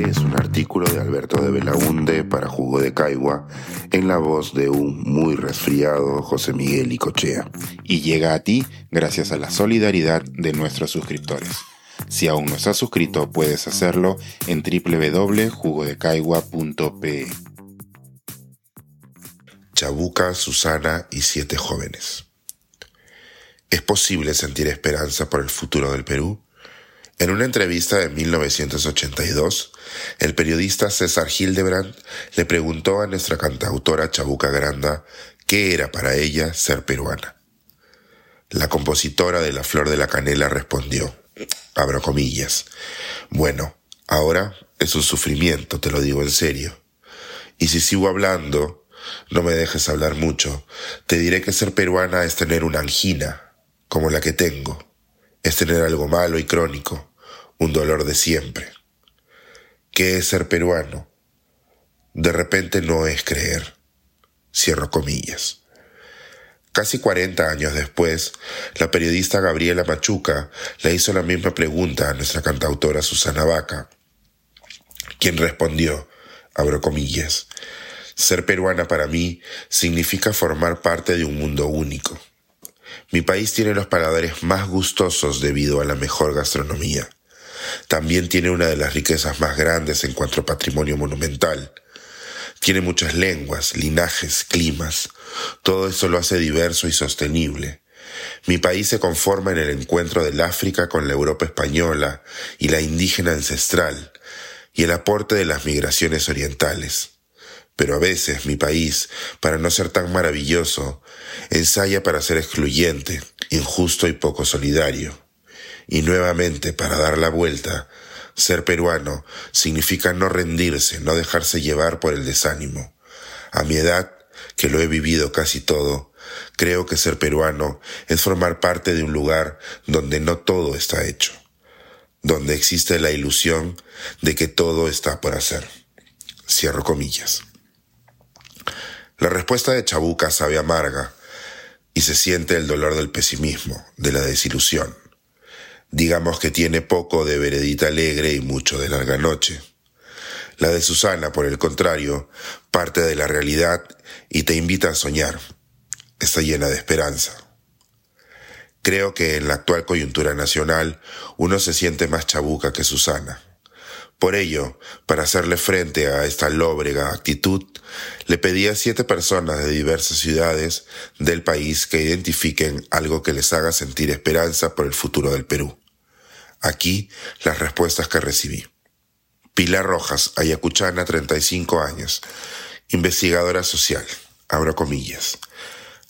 Es un artículo de Alberto de Belaunde para Jugo de Caigua en la voz de un muy resfriado José Miguel Icochea. Y llega a ti gracias a la solidaridad de nuestros suscriptores. Si aún no estás suscrito, puedes hacerlo en www.jugodecaigua.pe. Chabuca, Susana y siete jóvenes. ¿Es posible sentir esperanza por el futuro del Perú? En una entrevista de 1982, el periodista César Hildebrand le preguntó a nuestra cantautora Chabuca Granda qué era para ella ser peruana. La compositora de La Flor de la Canela respondió, abro comillas, bueno, ahora es un sufrimiento, te lo digo en serio. Y si sigo hablando, no me dejes hablar mucho, te diré que ser peruana es tener una angina, como la que tengo, es tener algo malo y crónico un dolor de siempre. ¿Qué es ser peruano? De repente no es creer. Cierro comillas. Casi 40 años después, la periodista Gabriela Machuca le hizo la misma pregunta a nuestra cantautora Susana Vaca, quien respondió, abro comillas, ser peruana para mí significa formar parte de un mundo único. Mi país tiene los paladares más gustosos debido a la mejor gastronomía. También tiene una de las riquezas más grandes en cuanto a patrimonio monumental. Tiene muchas lenguas, linajes, climas. Todo eso lo hace diverso y sostenible. Mi país se conforma en el encuentro del África con la Europa española y la indígena ancestral, y el aporte de las migraciones orientales. Pero a veces mi país, para no ser tan maravilloso, ensaya para ser excluyente, injusto y poco solidario. Y nuevamente, para dar la vuelta, ser peruano significa no rendirse, no dejarse llevar por el desánimo. A mi edad, que lo he vivido casi todo, creo que ser peruano es formar parte de un lugar donde no todo está hecho, donde existe la ilusión de que todo está por hacer. Cierro comillas. La respuesta de Chabuca sabe amarga y se siente el dolor del pesimismo, de la desilusión. Digamos que tiene poco de veredita alegre y mucho de larga noche. La de Susana, por el contrario, parte de la realidad y te invita a soñar. Está llena de esperanza. Creo que en la actual coyuntura nacional uno se siente más chabuca que Susana. Por ello, para hacerle frente a esta lóbrega actitud, le pedí a siete personas de diversas ciudades del país que identifiquen algo que les haga sentir esperanza por el futuro del Perú. Aquí las respuestas que recibí. Pilar Rojas, Ayacuchana, 35 años, investigadora social, abro comillas.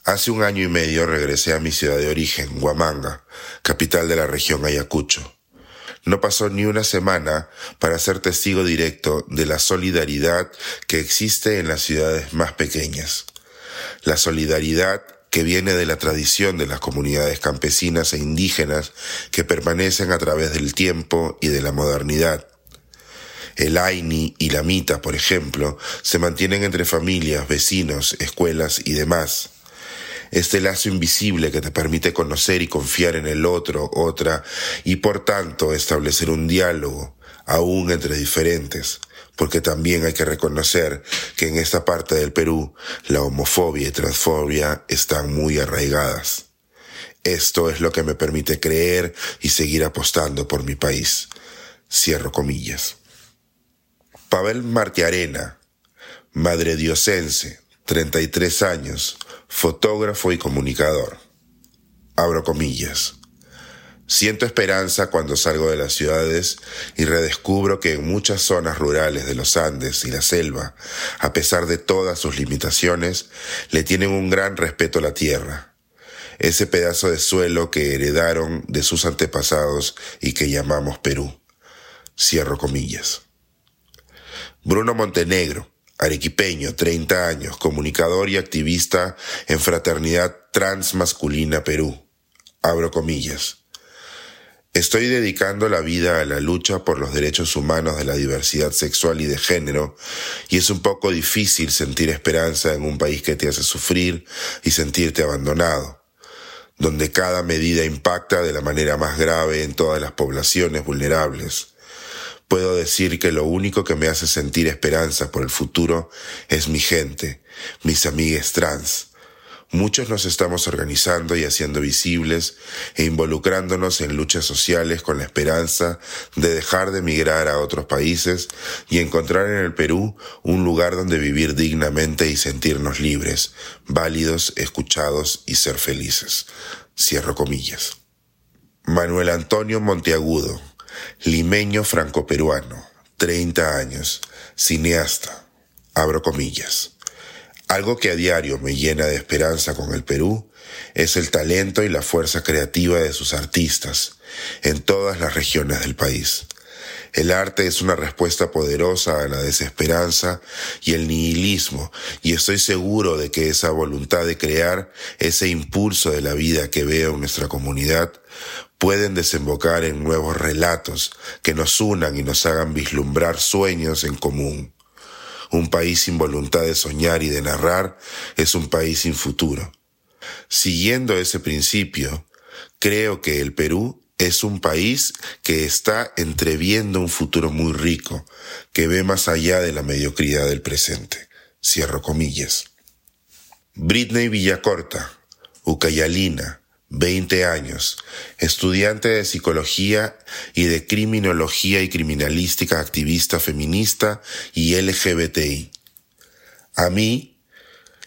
Hace un año y medio regresé a mi ciudad de origen, Huamanga, capital de la región Ayacucho. No pasó ni una semana para ser testigo directo de la solidaridad que existe en las ciudades más pequeñas. La solidaridad que viene de la tradición de las comunidades campesinas e indígenas que permanecen a través del tiempo y de la modernidad. El Aini y la Mita, por ejemplo, se mantienen entre familias, vecinos, escuelas y demás. Este lazo invisible que te permite conocer y confiar en el otro, otra, y por tanto establecer un diálogo, aún entre diferentes, porque también hay que reconocer que en esta parte del Perú la homofobia y transfobia están muy arraigadas. Esto es lo que me permite creer y seguir apostando por mi país. Cierro comillas. Pavel Martiarena, madre diosense, 33 años, fotógrafo y comunicador. Abro comillas. Siento esperanza cuando salgo de las ciudades y redescubro que en muchas zonas rurales de los Andes y la selva, a pesar de todas sus limitaciones, le tienen un gran respeto a la tierra, ese pedazo de suelo que heredaron de sus antepasados y que llamamos Perú. Cierro comillas. Bruno Montenegro, arequipeño, 30 años, comunicador y activista en Fraternidad Transmasculina Perú. Abro comillas. Estoy dedicando la vida a la lucha por los derechos humanos de la diversidad sexual y de género, y es un poco difícil sentir esperanza en un país que te hace sufrir y sentirte abandonado, donde cada medida impacta de la manera más grave en todas las poblaciones vulnerables. puedo decir que lo único que me hace sentir esperanza por el futuro es mi gente, mis amigues trans. Muchos nos estamos organizando y haciendo visibles e involucrándonos en luchas sociales con la esperanza de dejar de emigrar a otros países y encontrar en el Perú un lugar donde vivir dignamente y sentirnos libres, válidos, escuchados y ser felices. Cierro comillas. Manuel Antonio Monteagudo, limeño franco-peruano, 30 años, cineasta, abro comillas. Algo que a diario me llena de esperanza con el Perú es el talento y la fuerza creativa de sus artistas en todas las regiones del país. El arte es una respuesta poderosa a la desesperanza y el nihilismo, y estoy seguro de que esa voluntad de crear, ese impulso de la vida que veo en nuestra comunidad, pueden desembocar en nuevos relatos que nos unan y nos hagan vislumbrar sueños en común. Un país sin voluntad de soñar y de narrar es un país sin futuro. Siguiendo ese principio, creo que el Perú es un país que está entreviendo un futuro muy rico, que ve más allá de la mediocridad del presente. Cierro comillas. Britney Villacorta, Ucayalina, 20 años, estudiante de psicología y de criminología y criminalística activista feminista y LGBTI. A mí,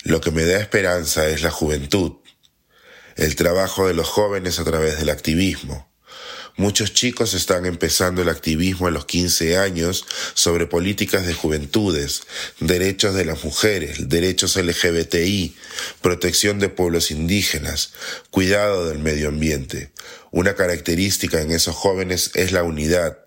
lo que me da esperanza es la juventud, el trabajo de los jóvenes a través del activismo, Muchos chicos están empezando el activismo a los 15 años sobre políticas de juventudes, derechos de las mujeres, derechos LGBTI, protección de pueblos indígenas, cuidado del medio ambiente. Una característica en esos jóvenes es la unidad,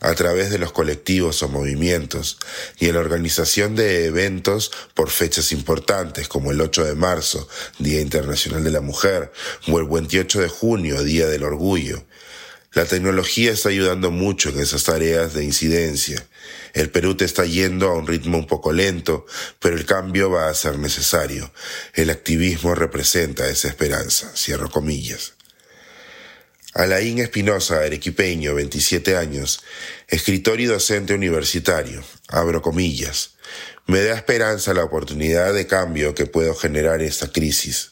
a través de los colectivos o movimientos y en la organización de eventos por fechas importantes como el 8 de marzo, Día Internacional de la Mujer, o el 28 de junio, Día del Orgullo. La tecnología está ayudando mucho en esas tareas de incidencia. El Perú te está yendo a un ritmo un poco lento, pero el cambio va a ser necesario. El activismo representa esa esperanza. Cierro comillas. Alain Espinosa, arequipeño, 27 años, escritor y docente universitario, abro comillas. Me da esperanza la oportunidad de cambio que puedo generar esta crisis.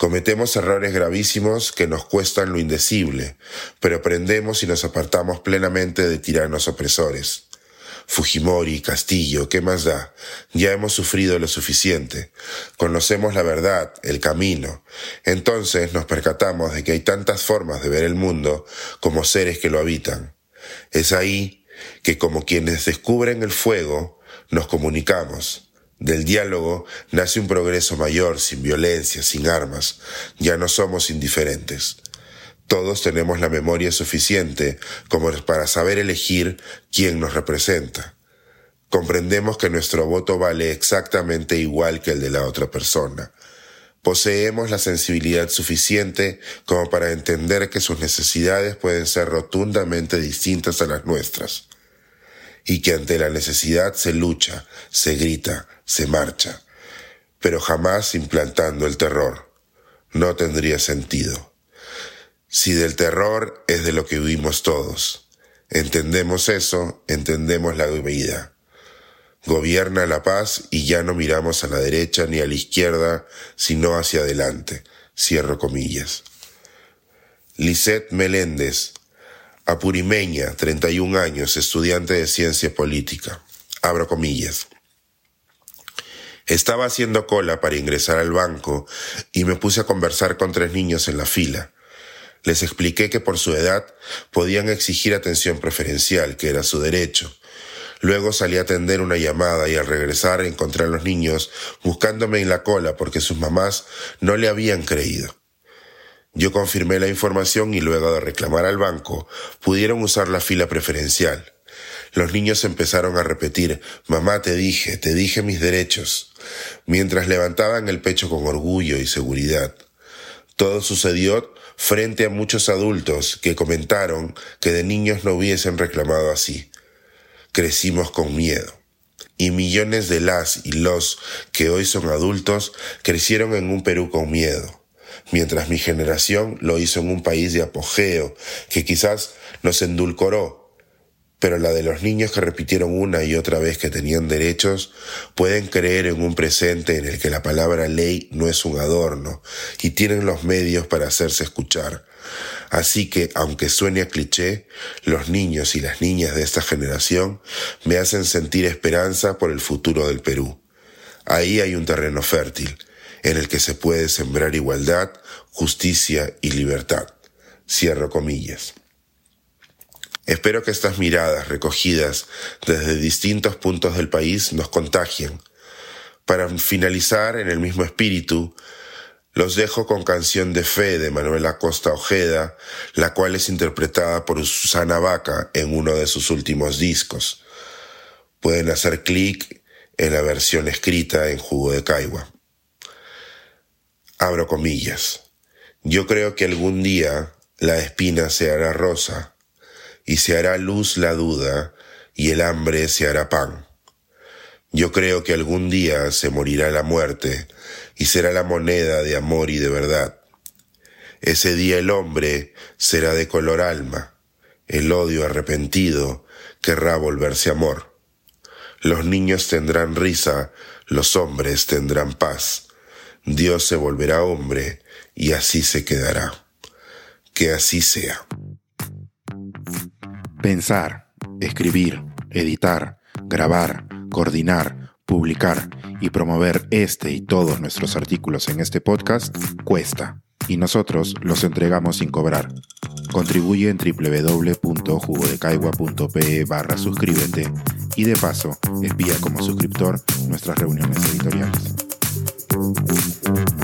Cometemos errores gravísimos que nos cuestan lo indecible, pero aprendemos y nos apartamos plenamente de tiranos opresores. Fujimori, Castillo, ¿qué más da? Ya hemos sufrido lo suficiente. Conocemos la verdad, el camino. Entonces nos percatamos de que hay tantas formas de ver el mundo como seres que lo habitan. Es ahí que como quienes descubren el fuego, nos comunicamos del diálogo nace un progreso mayor, sin violencia, sin armas. Ya no somos indiferentes. Todos tenemos la memoria suficiente como para saber elegir quién nos representa. Comprendemos que nuestro voto vale exactamente igual que el de la otra persona. Poseemos la sensibilidad suficiente como para entender que sus necesidades pueden ser rotundamente distintas a las nuestras y que ante la necesidad se lucha, se grita, se marcha, pero jamás implantando el terror. No tendría sentido. Si del terror es de lo que vivimos todos, entendemos eso, entendemos la vida. Gobierna la paz y ya no miramos a la derecha ni a la izquierda, sino hacia adelante. Cierro comillas. Lisette Meléndez, apurimeña, 31 años, estudiante de ciencia política. Abro comillas. Estaba haciendo cola para ingresar al banco y me puse a conversar con tres niños en la fila. Les expliqué que por su edad podían exigir atención preferencial, que era su derecho. Luego salí a atender una llamada y al regresar encontré a los niños buscándome en la cola porque sus mamás no le habían creído. Yo confirmé la información y luego de reclamar al banco, pudieron usar la fila preferencial. Los niños empezaron a repetir, mamá te dije, te dije mis derechos, mientras levantaban el pecho con orgullo y seguridad. Todo sucedió frente a muchos adultos que comentaron que de niños no hubiesen reclamado así. Crecimos con miedo. Y millones de las y los que hoy son adultos crecieron en un Perú con miedo mientras mi generación lo hizo en un país de apogeo que quizás nos endulcoró, pero la de los niños que repitieron una y otra vez que tenían derechos pueden creer en un presente en el que la palabra ley no es un adorno y tienen los medios para hacerse escuchar. Así que, aunque suene a cliché, los niños y las niñas de esta generación me hacen sentir esperanza por el futuro del Perú. Ahí hay un terreno fértil, en el que se puede sembrar igualdad, justicia y libertad. Cierro comillas. Espero que estas miradas recogidas desde distintos puntos del país nos contagien. Para finalizar en el mismo espíritu, los dejo con Canción de Fe de Manuela Costa Ojeda, la cual es interpretada por Susana Vaca en uno de sus últimos discos. Pueden hacer clic en la versión escrita en Jugo de Caigua. Abro comillas. Yo creo que algún día la espina se hará rosa, y se hará luz la duda, y el hambre se hará pan. Yo creo que algún día se morirá la muerte, y será la moneda de amor y de verdad. Ese día el hombre será de color alma, el odio arrepentido querrá volverse amor. Los niños tendrán risa, los hombres tendrán paz. Dios se volverá hombre y así se quedará. Que así sea. Pensar, escribir, editar, grabar, coordinar, publicar y promover este y todos nuestros artículos en este podcast cuesta y nosotros los entregamos sin cobrar. Contribuye en www.jugodecaigua.pe barra suscríbete y de paso espía como suscriptor nuestras reuniones editoriales. Thank you.